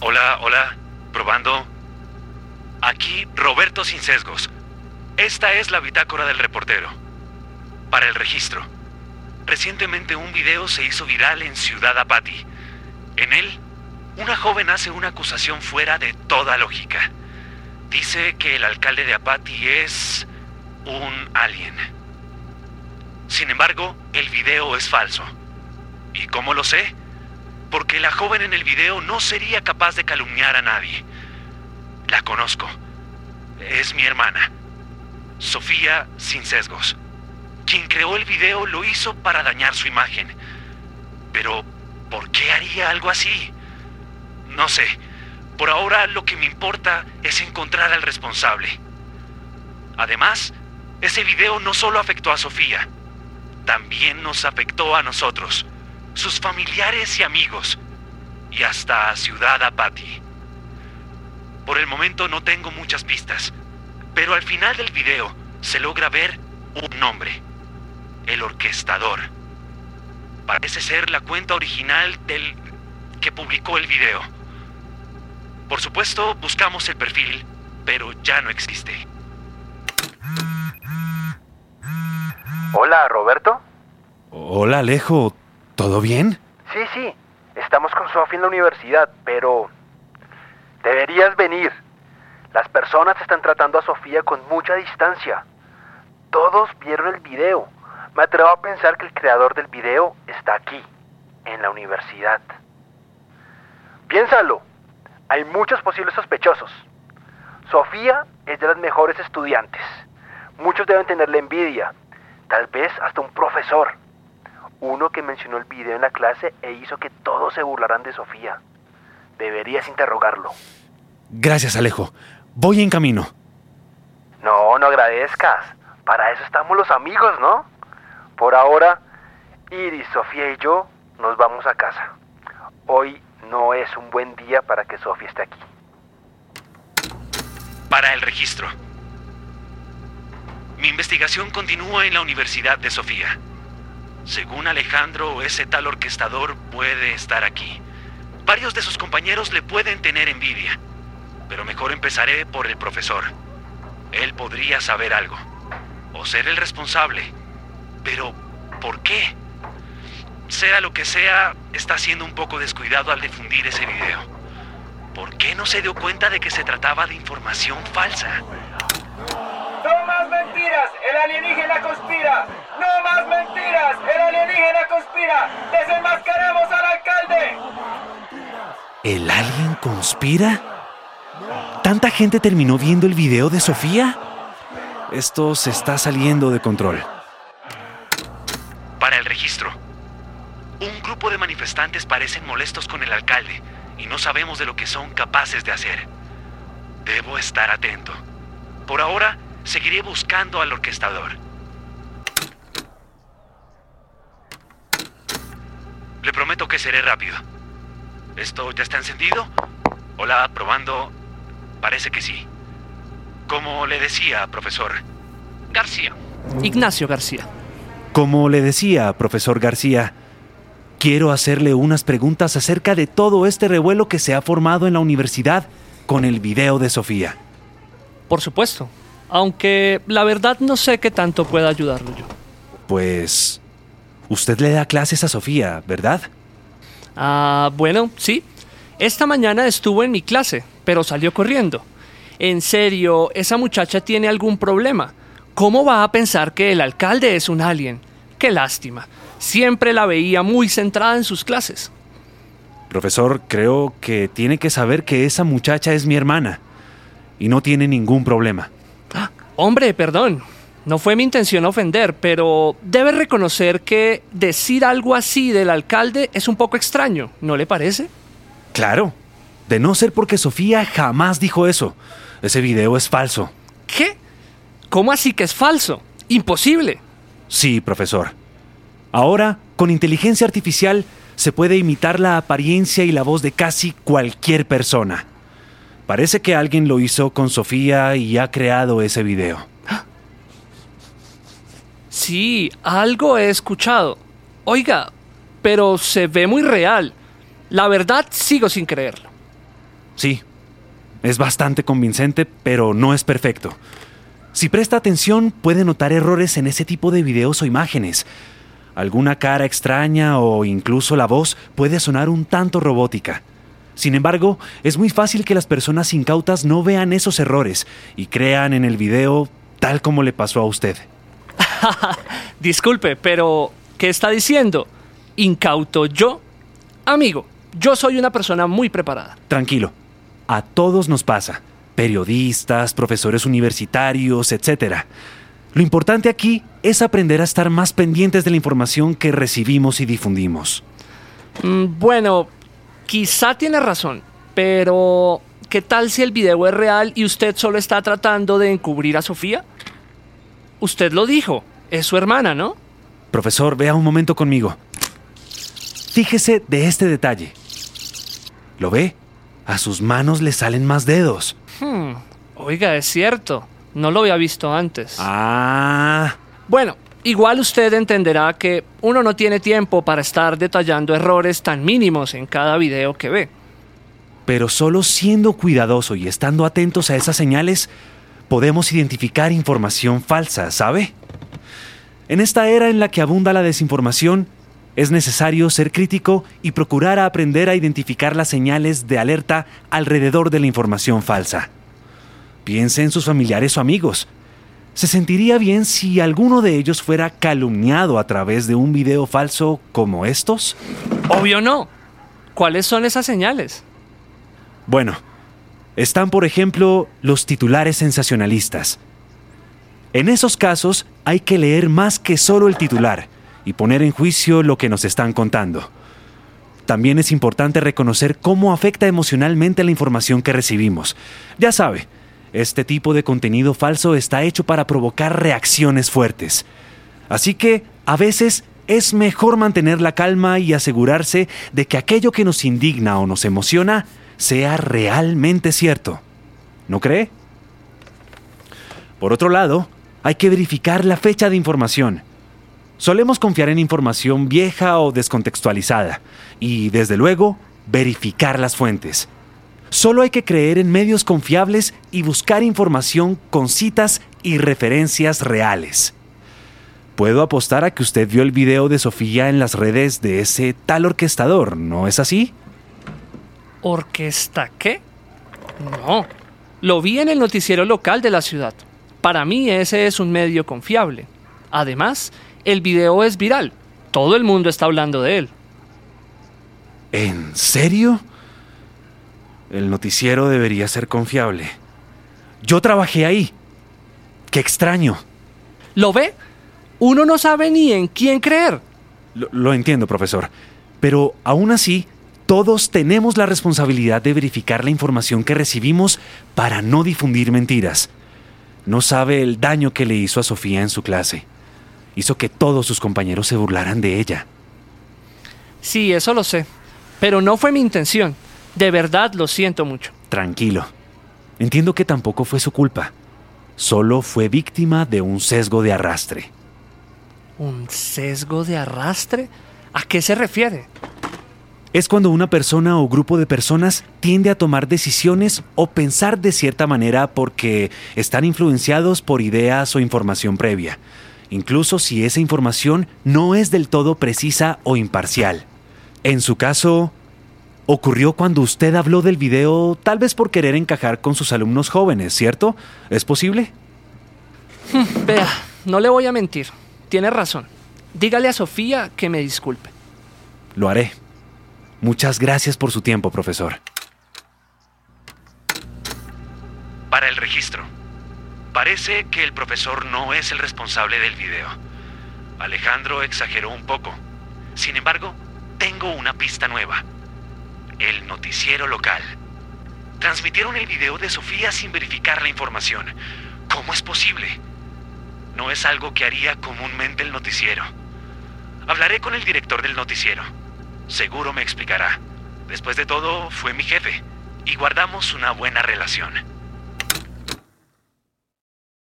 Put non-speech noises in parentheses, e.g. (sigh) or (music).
Hola, hola. Probando. Aquí Roberto Sin Sesgos. Esta es la bitácora del reportero. Para el registro. Recientemente un video se hizo viral en Ciudad Apati. En él, una joven hace una acusación fuera de toda lógica. Dice que el alcalde de Apati es un alien. Sin embargo, el video es falso. ¿Y cómo lo sé? Porque la joven en el video no sería capaz de calumniar a nadie. La conozco. Es mi hermana. Sofía Sin Sesgos. Quien creó el video lo hizo para dañar su imagen. Pero, ¿por qué haría algo así? No sé. Por ahora lo que me importa es encontrar al responsable. Además, ese video no solo afectó a Sofía, también nos afectó a nosotros, sus familiares y amigos, y hasta a Ciudad Apati. Por el momento no tengo muchas pistas, pero al final del video se logra ver un nombre, el orquestador. Parece ser la cuenta original del que publicó el video. Por supuesto, buscamos el perfil, pero ya no existe. Hola, Roberto. Hola, Alejo. ¿Todo bien? Sí, sí. Estamos con Sofía en la universidad, pero... Deberías venir. Las personas están tratando a Sofía con mucha distancia. Todos vieron el video. Me atrevo a pensar que el creador del video está aquí, en la universidad. Piénsalo. Hay muchos posibles sospechosos. Sofía es de las mejores estudiantes. Muchos deben tenerle envidia. Tal vez hasta un profesor. Uno que mencionó el video en la clase e hizo que todos se burlaran de Sofía. Deberías interrogarlo. Gracias, Alejo. Voy en camino. No, no agradezcas. Para eso estamos los amigos, ¿no? Por ahora, Iris, Sofía y yo nos vamos a casa. Hoy no es un buen día para que Sofía esté aquí. Para el registro. Mi investigación continúa en la Universidad de Sofía. Según Alejandro, ese tal orquestador puede estar aquí. Varios de sus compañeros le pueden tener envidia. Pero mejor empezaré por el profesor. Él podría saber algo. O ser el responsable. Pero, ¿por qué? Sea lo que sea, está siendo un poco descuidado al difundir ese video. ¿Por qué no se dio cuenta de que se trataba de información falsa? ¡No más mentiras! ¡El alienígena conspira! ¡No más mentiras! ¡El alienígena conspira! ¡Desenmascaramos al alcalde! ¿El alien conspira? ¿Tanta gente terminó viendo el video de Sofía? Esto se está saliendo de control. Para el registro. Un grupo de manifestantes parecen molestos con el alcalde y no sabemos de lo que son capaces de hacer. Debo estar atento. Por ahora, seguiré buscando al orquestador. Le prometo que seré rápido. ¿Esto ya está encendido? Hola, probando. Parece que sí. Como le decía, profesor. García. Ignacio García. Como le decía, profesor García, quiero hacerle unas preguntas acerca de todo este revuelo que se ha formado en la universidad con el video de Sofía. Por supuesto. Aunque la verdad no sé qué tanto pueda ayudarlo yo. Pues... Usted le da clases a Sofía, ¿verdad? Ah, bueno, sí. Esta mañana estuvo en mi clase, pero salió corriendo. En serio, esa muchacha tiene algún problema. ¿Cómo va a pensar que el alcalde es un alien? Qué lástima. Siempre la veía muy centrada en sus clases. Profesor, creo que tiene que saber que esa muchacha es mi hermana y no tiene ningún problema. Ah, hombre, perdón. No fue mi intención ofender, pero debe reconocer que decir algo así del alcalde es un poco extraño, ¿no le parece? Claro. De no ser porque Sofía jamás dijo eso. Ese video es falso. ¿Qué? ¿Cómo así que es falso? Imposible. Sí, profesor. Ahora, con inteligencia artificial, se puede imitar la apariencia y la voz de casi cualquier persona. Parece que alguien lo hizo con Sofía y ha creado ese video. Sí, algo he escuchado. Oiga, pero se ve muy real. La verdad, sigo sin creerlo. Sí, es bastante convincente, pero no es perfecto. Si presta atención, puede notar errores en ese tipo de videos o imágenes. Alguna cara extraña o incluso la voz puede sonar un tanto robótica. Sin embargo, es muy fácil que las personas incautas no vean esos errores y crean en el video tal como le pasó a usted. (laughs) Disculpe, pero ¿qué está diciendo? ¿Incauto yo? Amigo, yo soy una persona muy preparada. Tranquilo, a todos nos pasa. Periodistas, profesores universitarios, etc. Lo importante aquí es aprender a estar más pendientes de la información que recibimos y difundimos. Mm, bueno, quizá tiene razón, pero ¿qué tal si el video es real y usted solo está tratando de encubrir a Sofía? Usted lo dijo, es su hermana, ¿no? Profesor, vea un momento conmigo. Fíjese de este detalle. ¿Lo ve? A sus manos le salen más dedos. Hmm, Oiga, es cierto. No lo había visto antes. Ah, Bueno, igual usted entenderá que uno no tiene tiempo para estar detallando errores tan mínimos en cada video que ve. pero solo siendo cuidadoso y estando atentos a esas señales, podemos identificar información falsa, ¿sabe? En esta era en la que abunda la desinformación, es necesario ser crítico y procurar aprender a identificar las señales de alerta alrededor de la información falsa. Piense en sus familiares o amigos. ¿Se sentiría bien si alguno de ellos fuera calumniado a través de un video falso como estos? Obvio no. ¿Cuáles son esas señales? Bueno, están por ejemplo los titulares sensacionalistas. En esos casos hay que leer más que solo el titular y poner en juicio lo que nos están contando. También es importante reconocer cómo afecta emocionalmente la información que recibimos. Ya sabe, este tipo de contenido falso está hecho para provocar reacciones fuertes. Así que, a veces, es mejor mantener la calma y asegurarse de que aquello que nos indigna o nos emociona sea realmente cierto. ¿No cree? Por otro lado, hay que verificar la fecha de información. Solemos confiar en información vieja o descontextualizada y, desde luego, verificar las fuentes. Solo hay que creer en medios confiables y buscar información con citas y referencias reales. Puedo apostar a que usted vio el video de Sofía en las redes de ese tal orquestador, ¿no es así? ¿Orquesta qué? No. Lo vi en el noticiero local de la ciudad. Para mí ese es un medio confiable. Además, el video es viral. Todo el mundo está hablando de él. ¿En serio? El noticiero debería ser confiable. Yo trabajé ahí. Qué extraño. ¿Lo ve? Uno no sabe ni en quién creer. Lo, lo entiendo, profesor. Pero aún así, todos tenemos la responsabilidad de verificar la información que recibimos para no difundir mentiras. No sabe el daño que le hizo a Sofía en su clase. Hizo que todos sus compañeros se burlaran de ella. Sí, eso lo sé. Pero no fue mi intención. De verdad lo siento mucho. Tranquilo. Entiendo que tampoco fue su culpa. Solo fue víctima de un sesgo de arrastre. ¿Un sesgo de arrastre? ¿A qué se refiere? Es cuando una persona o grupo de personas tiende a tomar decisiones o pensar de cierta manera porque están influenciados por ideas o información previa, incluso si esa información no es del todo precisa o imparcial. En su caso, ocurrió cuando usted habló del video tal vez por querer encajar con sus alumnos jóvenes, ¿cierto? ¿Es posible? (laughs) Vea, no le voy a mentir. Tiene razón. Dígale a Sofía que me disculpe. Lo haré. Muchas gracias por su tiempo, profesor. Para el registro. Parece que el profesor no es el responsable del video. Alejandro exageró un poco. Sin embargo, tengo una pista nueva. El noticiero local. Transmitieron el video de Sofía sin verificar la información. ¿Cómo es posible? No es algo que haría comúnmente el noticiero. Hablaré con el director del noticiero. Seguro me explicará. Después de todo, fue mi jefe y guardamos una buena relación.